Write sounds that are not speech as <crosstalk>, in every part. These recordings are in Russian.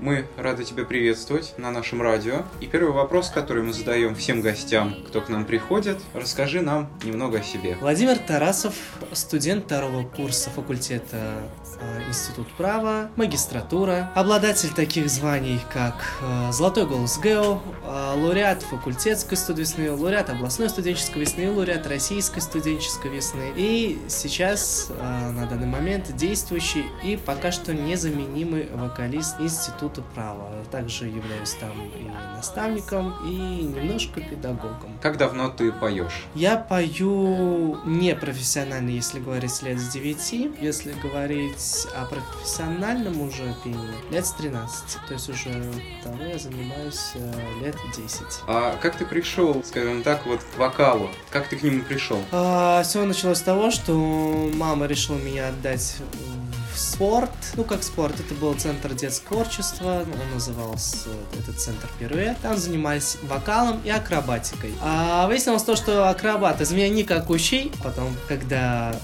Мы рады тебя приветствовать на нашем радио. И первый вопрос, который мы задаем всем гостям, кто к нам приходит, расскажи нам немного о себе. Владимир Тарасов, студент второго курса факультета э, Институт права, магистратура, обладатель таких званий, как э, Золотой голос ГЭО, э, лауреат факультетской студвесны, лауреат областной студенческой весны, лауреат российской студенческой весны. И сейчас, на данный момент, действующий и пока что незаменимый вокалист Института права. Также являюсь там и наставником, и немножко педагогом. Как давно ты поешь? Я пою не профессионально, если говорить лет с 9. Если говорить о профессиональном уже пении, лет с 13. То есть уже того я занимаюсь э, лет 10. А как ты пришел, скажем так, вот к вокалу? Как ты к нему пришел? А, все началось с того, что мама решила меня отдать спорт. Ну, как спорт, это был центр детского творчества, он назывался этот центр Пируэт. Там занимались вокалом и акробатикой. А выяснилось то, что акробат из меня никакущий. Потом, когда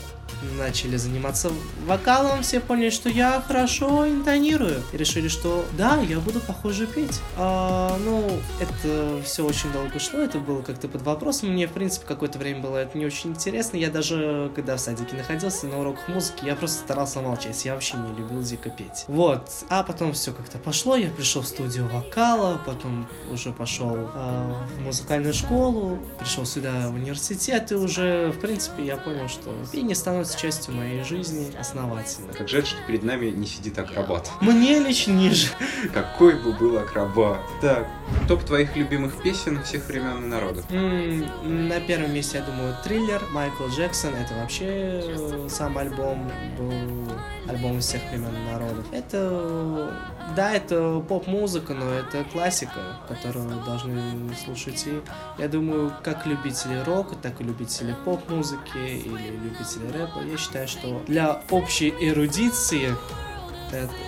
начали заниматься вокалом, все поняли, что я хорошо интонирую. И решили, что да, я буду похоже петь. А, ну, это все очень долго шло, это было как-то под вопросом. Мне, в принципе, какое-то время было это не очень интересно. Я даже, когда в садике находился на уроках музыки, я просто старался молчать. Я вообще не любил дико петь. Вот. А потом все как-то пошло. Я пришел в студию вокала, потом уже пошел э, в музыкальную школу, пришел сюда в университет, и уже, в принципе, я понял, что пение становится становится частью моей жизни основательно. Как жаль, что перед нами не сидит акробат. Мне лишь ниже. Какой бы был акробат. Так, топ твоих любимых песен всех времен и народов. на первом месте, я думаю, триллер Майкл Джексон. Это вообще э, сам альбом был альбом всех времен и народов. Это, да, это поп-музыка, но это классика, которую должны слушать и, я думаю, как любители рока, так и любители поп-музыки или любители рэпа. Я считаю, что для общей эрудиции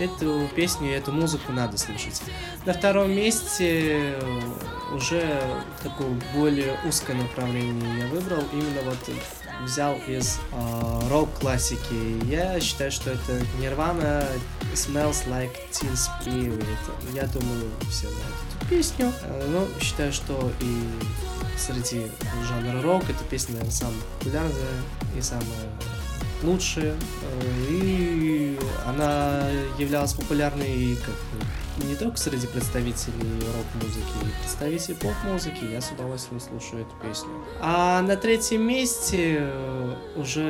эту песню и эту музыку надо слушать. На втором месте уже такое более узкое направление я выбрал, именно вот взял из э, рок-классики. Я считаю, что это Nirvana Smells Like Teen Spirit. Я думаю, все знают эту песню. Э, ну, считаю, что и среди жанра рок эта песня, самая популярная и самая лучшая. Э, и она являлась популярной как не только среди представителей рок-музыки, и представителей поп-музыки, я с удовольствием слушаю эту песню. А на третьем месте э, уже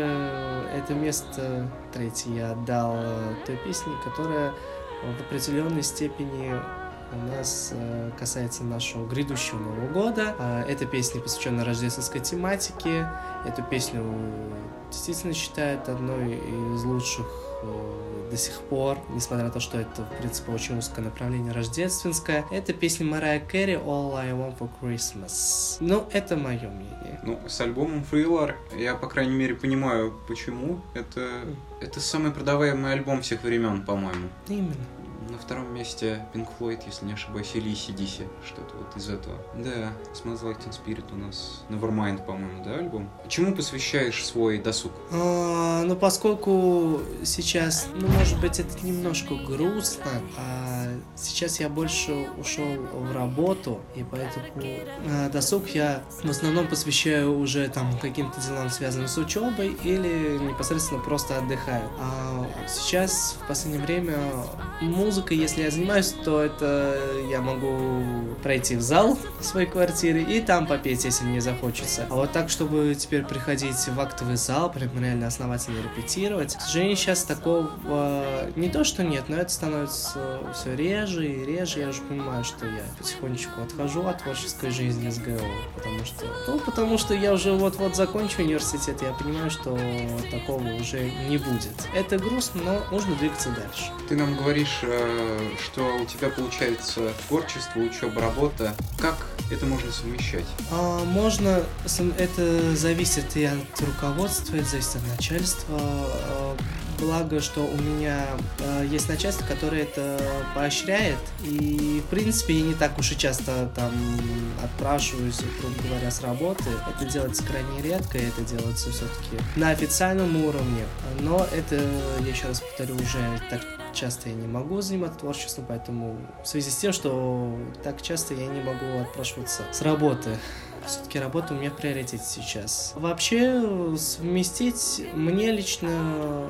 это место третье я отдал э, той песне, которая в определенной степени у нас э, касается нашего грядущего Нового года. А, эта песня посвящена рождественской тематике. Эту песню действительно считают одной из лучших э, до сих пор, несмотря на то, что это, в принципе, очень узкое направление рождественское. Это песня Марая Кэрри «All I Want for Christmas». Ну, это мое мнение. Ну, с альбомом Thriller я, по крайней мере, понимаю, почему. Это, это самый продаваемый альбом всех времен, по-моему. Именно. Втором месте Pink Floyd, если не ошибаюсь, или ACDC, что-то вот из этого. Да, Smells Like Teen Spirit у нас Nevermind, по-моему, да, альбом? Чему посвящаешь свой досуг? А, ну, поскольку сейчас, ну, может быть, это немножко грустно, а сейчас я больше ушел в работу, и поэтому а, досуг я в основном посвящаю уже там каким-то делам, связанным с учебой, или непосредственно просто отдыхаю. А сейчас, в последнее время, музыкой, если я занимаюсь, то это я могу пройти в зал в своей квартире и там попеть, если мне захочется. А вот так, чтобы теперь приходить в актовый зал, прям реально основательно репетировать, к сожалению, сейчас такого не то, что нет, но это становится все реже и реже. Я уже понимаю, что я потихонечку отхожу от творческой жизни с ГО, потому что, ну, потому что я уже вот-вот закончу университет, я понимаю, что такого уже не будет. Это грустно, но нужно двигаться дальше. Ты нам говоришь э, что у тебя получается творчество, учеба, работа. Как это можно совмещать? А, можно, это зависит и от руководства, это зависит от начальства. Благо, что у меня э, есть начальство, которое это поощряет. И, в принципе, я не так уж и часто там отпрашиваюсь, грубо говоря, с работы. Это делается крайне редко, и это делается все-таки на официальном уровне. Но это, я еще раз повторю, уже так часто я не могу заниматься творчеством, поэтому в связи с тем, что так часто я не могу отпрашиваться с работы. Все-таки работа у меня в приоритете сейчас. Вообще, совместить мне лично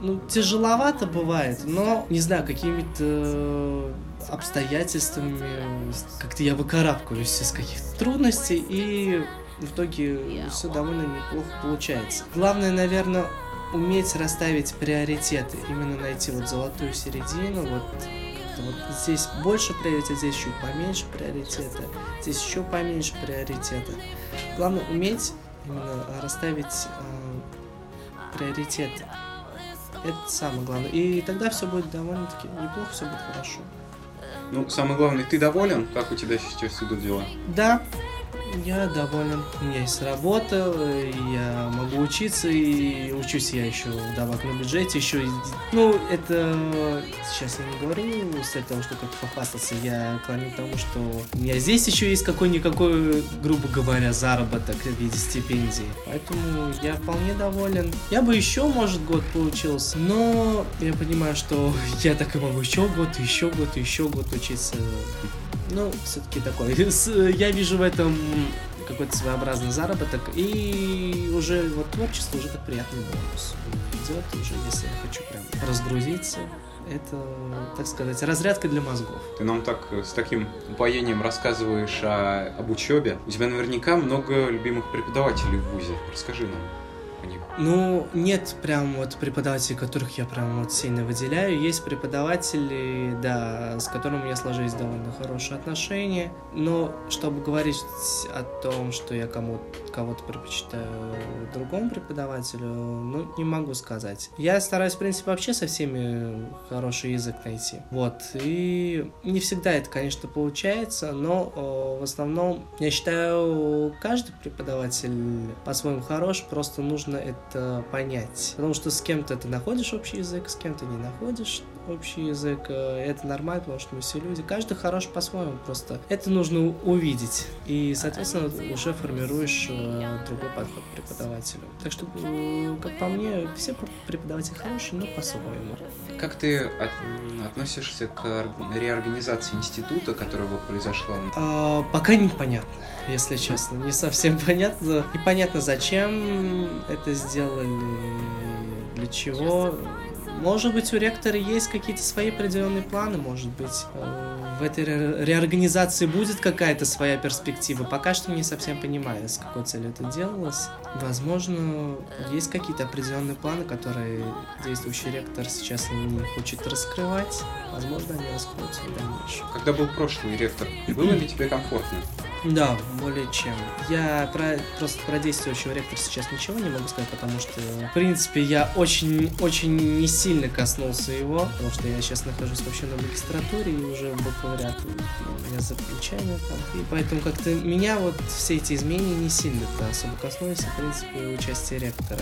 ну, тяжеловато бывает, но, не знаю, какими-то обстоятельствами как-то я выкарабкиваюсь из каких-то трудностей, и в итоге все довольно неплохо получается. Главное, наверное, уметь расставить приоритеты, именно найти вот золотую середину, вот вот здесь больше приоритета, здесь чуть поменьше приоритета, здесь еще поменьше приоритета. Главное уметь именно расставить э, приоритеты. Это самое главное. И тогда все будет довольно-таки неплохо, все будет хорошо. Ну, самое главное, ты доволен, как у тебя сейчас идут дела? Да, я доволен. У меня есть работа, я могу учиться, и учусь я еще вдобавок на бюджете, еще Ну, это сейчас я не говорю с этого, что как похвастаться, я клоню к тому, что у меня здесь еще есть какой-никакой, грубо говоря, заработок в виде стипендии. Поэтому я вполне доволен. Я бы еще, может, год поучился, но я понимаю, что <laughs> я так и могу еще год, еще год, еще год учиться ну, все-таки такой. <laughs> Я вижу в этом какой-то своеобразный заработок, и уже вот творчество уже как приятный бонус идет, уже если я хочу прям разгрузиться, это, так сказать, разрядка для мозгов. Ты нам так с таким упоением рассказываешь о, об учебе. У тебя наверняка много любимых преподавателей в ВУЗе. Расскажи нам о них. Ну, нет прям вот преподавателей, которых я прям вот сильно выделяю. Есть преподаватели, да, с которыми меня сложились довольно хорошие отношения. Но чтобы говорить о том, что я кому кого-то предпочитаю другому преподавателю, ну, не могу сказать. Я стараюсь, в принципе, вообще со всеми хороший язык найти. Вот. И не всегда это, конечно, получается, но о, в основном, я считаю, каждый преподаватель по-своему хорош, просто нужно это понять. Потому что с кем-то ты находишь общий язык, с кем-то не находишь общий язык. Э, это нормально, потому что мы все люди. Каждый хорош по-своему просто. Это нужно увидеть. И, соответственно, уже формируешь э, другой подход к преподавателю. Так что, как по мне, все преподаватели хорошие, но по-своему. Как ты от, относишься к реорганизации института, которая вот произошла? А, пока непонятно, если честно. Не совсем <laughs> понятно. Непонятно, зачем это сделали, для чего. Может быть, у ректора есть какие-то свои определенные планы, может быть, э, в этой реорганизации будет какая-то своя перспектива. Пока что не совсем понимаю, с какой целью это делалось. Возможно, есть какие-то определенные планы, которые действующий ректор сейчас не хочет раскрывать. Возможно, они раскроются в дальнейшем. Когда был прошлый ректор, было ли тебе комфортно? Да, более чем. Я про, просто про действующего ректора сейчас ничего не могу сказать, потому что, в принципе, я очень-очень не сильно коснулся его, потому что я сейчас нахожусь вообще на магистратуре и уже бакалавриат у меня за там. И поэтому как-то меня вот все эти изменения не сильно-то особо коснулись, в принципе, участие ректора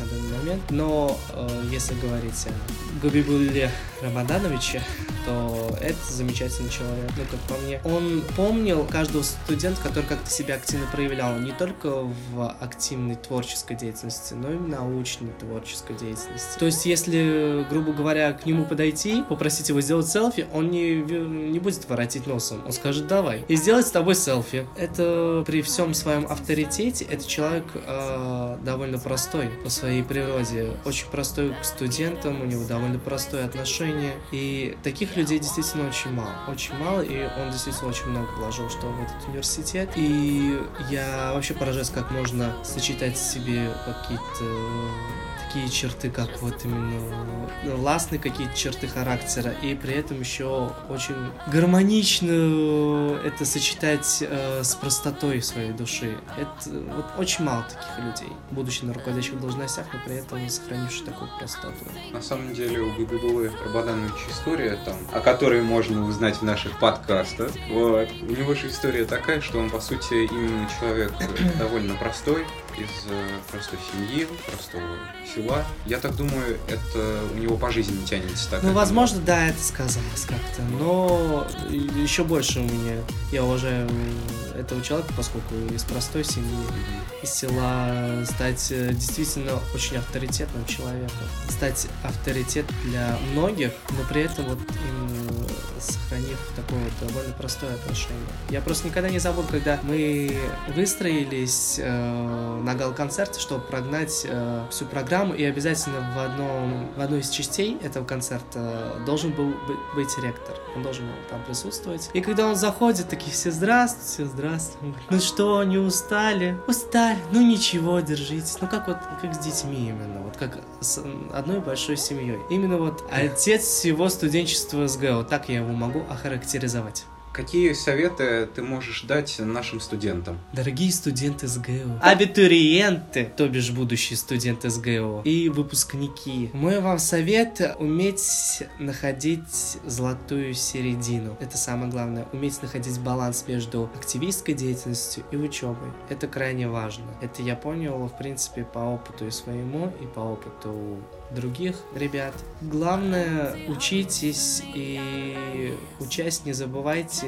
на данный момент. Но э, если говорить о Габибулле Рамадановиче, то это замечательный человек. Ну, как по мне, он помнил каждого студента, который как-то себя активно проявлял не только в активной творческой деятельности, но и в научной творческой деятельности. То есть, если, грубо говоря, к нему подойти, попросить его сделать селфи, он не, не будет воротить носом. Он скажет, давай. И сделать с тобой селфи. Это при всем своем авторитете, это человек э, довольно простой по своей природе. Очень простой к студентам, у него довольно простое отношение. И таких людей действительно очень мало. Очень мало, и он действительно очень много вложил, что в этот университет. И я вообще поражаюсь, как можно сочетать в себе какие-то такие черты, как вот именно властные какие-то черты характера, и при этом еще очень гармонично это сочетать э, с простотой своей души. Это вот очень мало таких людей, будучи на руководящих должностях, но при этом сохранивших такую простоту. На самом деле у Габибулы Рабадановича история, там, о которой можно узнать в наших подкастах. Вот. У него же история такая, что он, по сути, именно человек довольно простой, из э, простой семьи, простого села. Я так думаю, это у него по жизни тянется так. Ну, возможно, да, это сказалось как-то. Но еще больше у меня я уважаю этого человека, поскольку из простой семьи, из села, стать э, действительно очень авторитетным человеком. Стать авторитет для многих, но при этом вот именно сохранив такое вот довольно простое отношение. Я просто никогда не забуду, когда мы выстроились э, на гал-концерте, чтобы прогнать э, всю программу, и обязательно в, одном, в одной из частей этого концерта должен был быть ректор. Он должен был там присутствовать. И когда он заходит, такие все здравствуйте, здравствуйте. Ну что, не устали? Устали. Ну ничего, держитесь. Ну как вот, как с детьми именно. Вот как с одной большой семьей. Именно вот отец всего студенчества СГО. Так я его могу охарактеризовать. Какие советы ты можешь дать нашим студентам? Дорогие студенты СГО, абитуриенты, то бишь будущие студенты СГО и выпускники, мой вам совет уметь находить золотую середину. Это самое главное, уметь находить баланс между активистской деятельностью и учебой. Это крайне важно. Это я понял, в принципе, по опыту и своему, и по опыту других ребят. Главное, учитесь и учась не забывайте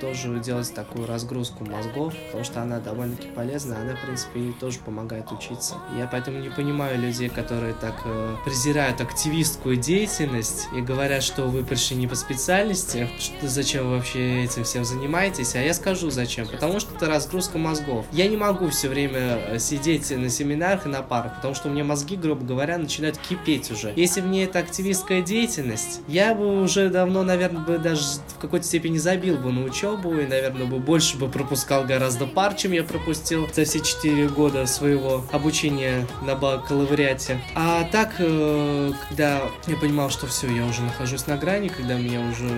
тоже делать такую разгрузку мозгов, потому что она довольно-таки полезна, она, в принципе, и тоже помогает учиться. Я поэтому не понимаю людей, которые так э, презирают активистскую деятельность и говорят, что вы пришли не по специальности, что зачем вы вообще этим всем занимаетесь, а я скажу зачем, потому что это разгрузка мозгов. Я не могу все время э, сидеть на семинарах и на парах, потому что у меня мозги, грубо говоря, начинают кипеть уже. Если бы не эта активистская деятельность, я бы уже давно, наверное, бы даже в какой-то степени забил бы на учебу и, наверное, бы больше бы пропускал гораздо пар, чем я пропустил за все четыре года своего обучения на бакалавриате. А так, э, когда я понимал, что все, я уже нахожусь на грани, когда меня уже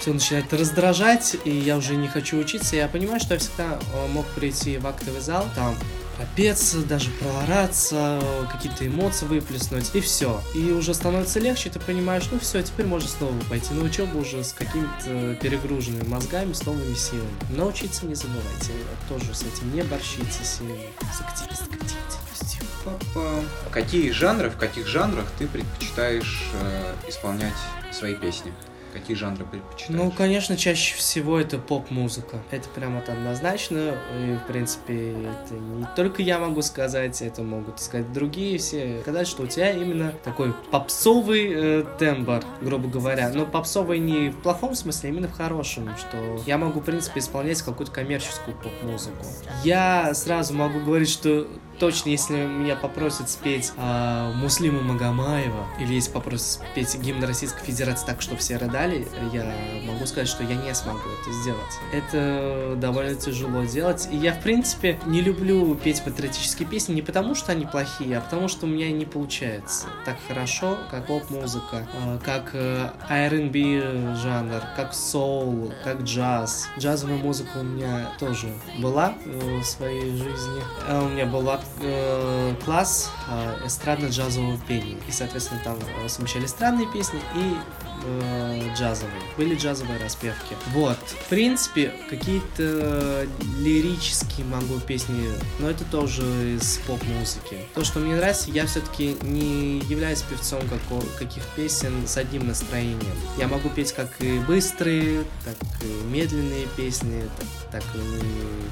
все начинает раздражать, и я уже не хочу учиться, я понимаю, что я всегда э, мог прийти в актовый зал, там пропеться, даже проораться, какие-то эмоции выплеснуть, и все. И уже становится легче, ты понимаешь, ну все, теперь можно снова пойти на учебу уже с какими-то перегруженными мозгами, с новыми силами. Научиться не забывайте, тоже с этим не борщитесь и с активистской деятельностью. Папа. Какие жанры, в каких жанрах ты предпочитаешь э, исполнять свои песни? Какие жанры предпочитаешь? Ну, конечно, чаще всего это поп-музыка. Это прямо вот однозначно. И, в принципе, это не только я могу сказать, это могут сказать другие все. Сказать, что у тебя именно такой попсовый э, тембр, грубо говоря. Но попсовый не в плохом смысле, а именно в хорошем. Что я могу, в принципе, исполнять какую-то коммерческую поп-музыку. Я сразу могу говорить, что точно, если меня попросят спеть э, Муслима Магомаева, или если попросят спеть гимн Российской Федерации так, что все рыдали, я могу сказать, что я не смогу это сделать. Это довольно тяжело делать. И я, в принципе, не люблю петь патриотические песни не потому, что они плохие, а потому, что у меня не получается так хорошо, как поп-музыка, э, как э, R&B жанр, как соул, как джаз. Джазовая музыка у меня тоже была э, в своей жизни. У меня была э, класс э, эстрадно-джазового пения. И, соответственно, там э, совмещали странные песни и э, джазовые. Были джазовые распевки. Вот. В принципе, какие-то лирические могу песни, но это тоже из поп-музыки. То, что мне нравится, я все-таки не являюсь певцом какого, каких песен с одним настроением. Я могу петь как и быстрые, так и медленные песни, так, так,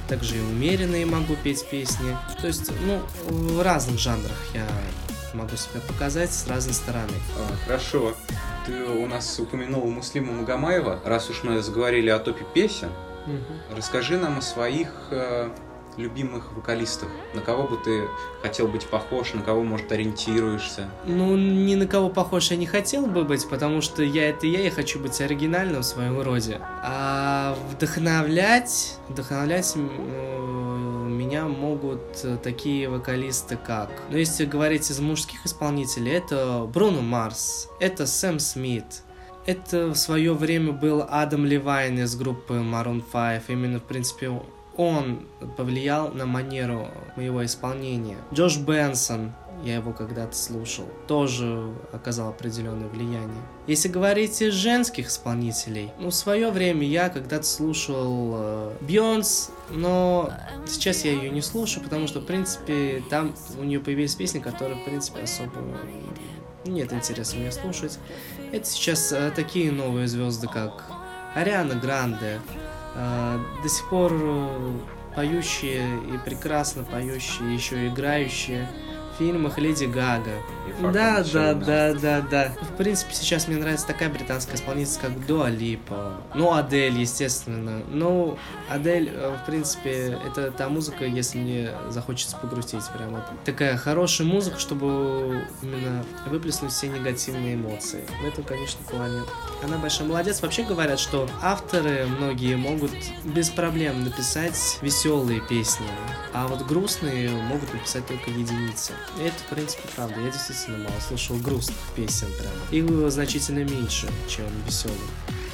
также и умеренные могу петь песни. То есть, ну, в разных жанрах я могу себя показать с разной стороны. А, хорошо. Ты у нас упомянул Муслима Магомаева. Раз уж мы заговорили о топе песен, угу. расскажи нам о своих э, любимых вокалистах. На кого бы ты хотел быть похож, на кого, может, ориентируешься? Ну, ни на кого похож я не хотел бы быть, потому что я это я, я хочу быть оригинальным в своем роде. А вдохновлять, вдохновлять меня могут э, такие вокалисты как... Ну, если говорить из мужских исполнителей, это Бруно Марс, это Сэм Смит, это в свое время был Адам Левайн из группы Maroon 5. Именно, в принципе, он повлиял на манеру моего исполнения. Джош Бенсон, я его когда-то слушал, тоже оказал определенное влияние. Если говорить из женских исполнителей, ну, в свое время я когда-то слушал э, но сейчас я ее не слушаю, потому что, в принципе, там у нее появились песни, которые, в принципе, особо нет интереса мне слушать. Это сейчас э, такие новые звезды, как Ариана Гранде, до сих пор э, поющие и прекрасно поющие, еще играющие фильмах Леди Гага. Да, да, да, да, да. В принципе, сейчас мне нравится такая британская исполнительница, как Дуа Липа. Ну, Адель, естественно. Ну, Адель, э, в принципе, это та музыка, если мне захочется погрустить. Прям вот. Такая хорошая музыка, чтобы именно выплеснуть все негативные эмоции. В этом, конечно, плане. Она большая молодец. Вообще говорят, что авторы многие могут без проблем написать веселые песни, а вот грустные могут написать только единицы. Это, в принципе, правда. Я действительно мало слышал грустных песен прямо. Их значительно меньше, чем веселых,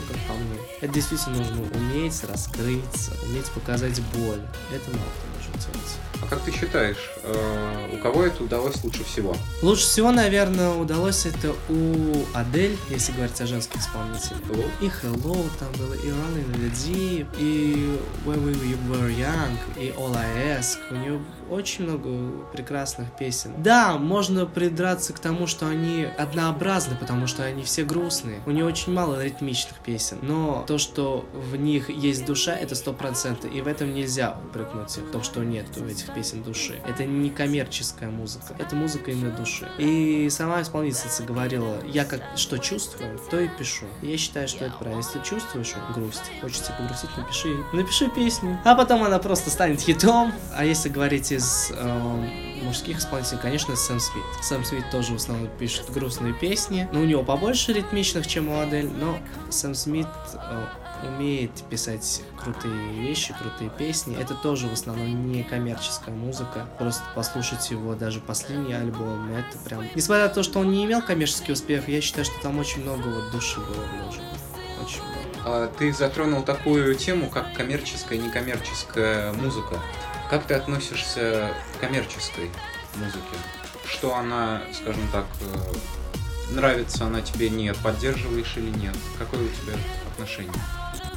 как по мне. Это действительно нужно уметь раскрыться, уметь показать боль. Это мало кто может делать. А как ты считаешь, э, у кого это удалось лучше всего? Лучше всего, наверное, удалось это у Адель, если говорить о женских исполнителях. Hello? И Hello там было, и Running in the Deep, и When We Were Young, и All I Ask. У нее очень много прекрасных песен. Да, можно придраться к тому, что они однообразны, потому что они все грустные. У нее очень мало ритмичных песен, но то, что в них есть душа, это сто процентов, и в этом нельзя упрекнуть в том, что нет в этих песен души. Это не коммерческая музыка, это музыка именно души. И сама исполнительница говорила, я как что чувствую, то и пишу. Я считаю, что это правильно. Если чувствуешь грусть, хочется погрустить, напиши, напиши песню. А потом она просто станет хитом. А если говорить из э, мужских исполнителей, конечно, Сэм Смит. Сэм Смит тоже в основном пишет грустные песни, но у него побольше ритмичных, чем у Адель, но Сэм Смит э, умеет писать крутые вещи, крутые песни. Это тоже в основном не коммерческая музыка. Просто послушать его даже последний альбом, это прям... Несмотря на то, что он не имел коммерческий успех, я считаю, что там очень много вот души было вложено. Очень много. А ты затронул такую тему, как коммерческая и некоммерческая музыка. Как ты относишься к коммерческой музыке? Что она, скажем так, э, нравится она тебе, нет, поддерживаешь или нет? Какое у тебя отношение?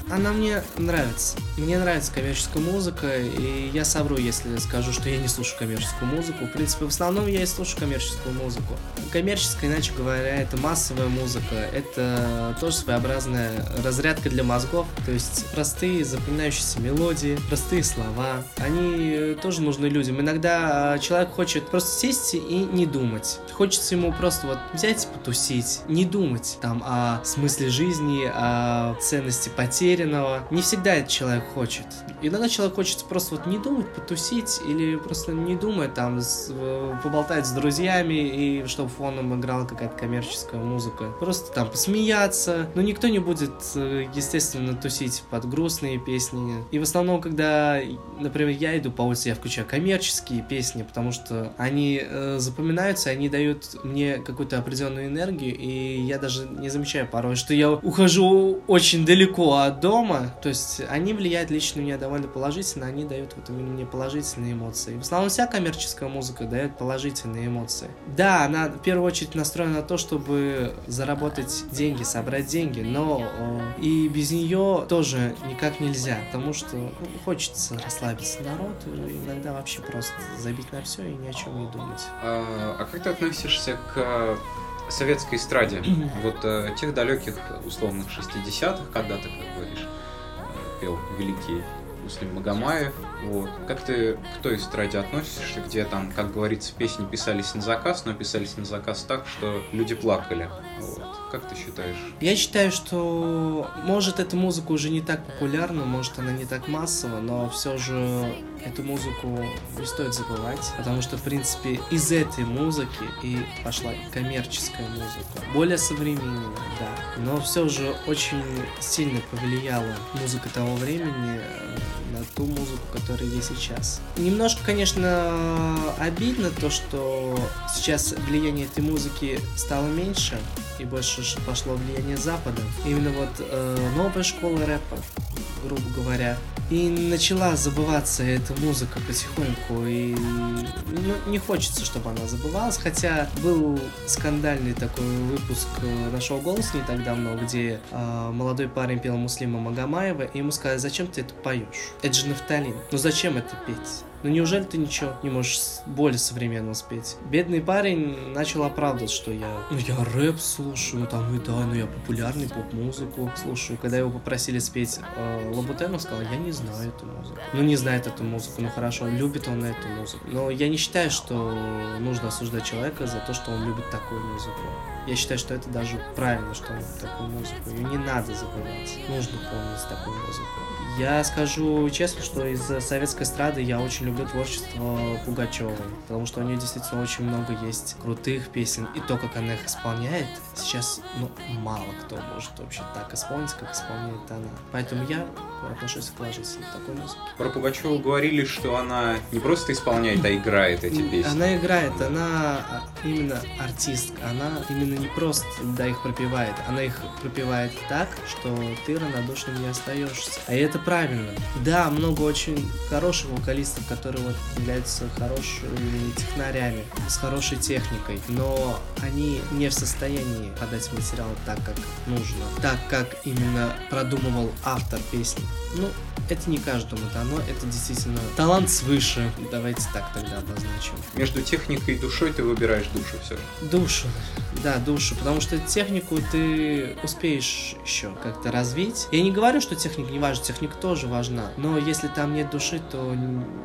Она мне нравится. Мне нравится коммерческая музыка, и я совру, если скажу, что я не слушаю коммерческую музыку. В принципе, в основном я и слушаю коммерческую музыку. Коммерческая, иначе говоря, это массовая музыка, это тоже своеобразная разрядка для мозгов, то есть простые запоминающиеся мелодии, простые слова, они тоже нужны людям. Иногда человек хочет просто сесть и не думать. Хочется ему просто вот взять и потусить, не думать там о смысле жизни, о ценности потери, уверенного. Не всегда этот человек хочет. Иногда человек хочет просто вот не думать, потусить, или просто не думать, там, с, поболтать с друзьями, и чтобы фоном играла какая-то коммерческая музыка. Просто там посмеяться. Но никто не будет, э, естественно, тусить под грустные песни. И в основном, когда, например, я иду по улице, я включаю коммерческие песни, потому что они э, запоминаются, они дают мне какую-то определенную энергию, и я даже не замечаю порой, что я ухожу очень далеко от дома, то есть они влияют лично на меня довольно положительно, они дают вот именно мне положительные эмоции. В основном вся коммерческая музыка дает положительные эмоции. Да, она в первую очередь настроена на то, чтобы заработать деньги, собрать деньги, но и без нее тоже никак нельзя, потому что ну, хочется расслабиться народ, иногда вообще просто забить на все и ни о чем не думать. А, а как ты относишься к советской эстраде, вот э, тех далеких условных 60-х, когда ты, как говоришь, э, пел великий Муслим Магомаев. Вот. Как ты к той эстраде относишься, где там, как говорится, песни писались на заказ, но писались на заказ так, что люди плакали? Вот. Как ты считаешь? Я считаю, что может эта музыка уже не так популярна, может она не так массова, но все же эту музыку не стоит забывать, потому что, в принципе, из этой музыки и пошла коммерческая музыка. Более современная, да, но все же очень сильно повлияла музыка того времени э, ту музыку, которая есть сейчас. Немножко, конечно, обидно то, что сейчас влияние этой музыки стало меньше, и больше пошло влияние Запада. Именно вот э, новая школа рэпа, грубо говоря, И начала забываться эта музыка потихоньку, и ну, не хочется, чтобы она забывалась, хотя был скандальный такой выпуск нашего «Голос» не так давно, где э, молодой парень пел Муслима Магомаева, и ему сказали, зачем ты это поешь? Это же нафталин. Ну зачем это петь? Ну неужели ты ничего не можешь более современно спеть? Бедный парень начал оправдывать, что я, ну я рэп слушаю, там и да, ну я популярный поп-музыку слушаю. Когда его попросили спеть э, Лабутен, он сказал, я не знаю эту музыку. Ну не знает эту музыку, ну хорошо, любит он эту музыку. Но я не считаю, что нужно осуждать человека за то, что он любит такую музыку. Я считаю, что это даже правильно, что он любит такую музыку. Ее не надо забывать. Нужно помнить такую музыку. Я скажу честно, что из советской эстрады я очень люблю творчество Пугачевой, потому что у нее действительно очень много есть крутых песен, и то, как она их исполняет, сейчас, ну, мало кто может вообще так исполнить, как исполняет она. Поэтому я отношусь к к такой музыке. Про Пугачеву говорили, что она не просто исполняет, а играет эти песни. Она играет, она а, именно артистка, она именно не просто, да, их пропевает, она их пропевает так, что ты равнодушным не остаешься. А это правильно. Да, много очень хороших вокалистов, которые вот являются хорошими технарями, с хорошей техникой, но они не в состоянии подать материал так, как нужно, так, как именно продумывал автор песни. Ну, это не каждому дано, это действительно талант свыше. Давайте так тогда обозначим. Между техникой и душой ты выбираешь душу все же. Душу, да, душу, потому что технику ты успеешь еще как-то развить. Я не говорю, что техника не важна, техника тоже важна, но если там нет души, то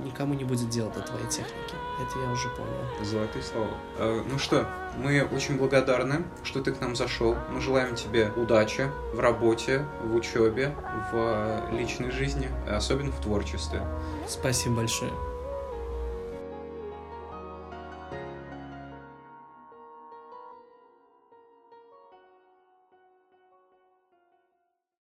никому не будет дела до твоей техники. Это я уже понял. Золотые слова. Э, ну что, мы очень благодарны, что ты к нам зашел. Мы желаем тебе удачи в работе, в учебе, в личной жизни, особенно в творчестве. Спасибо большое.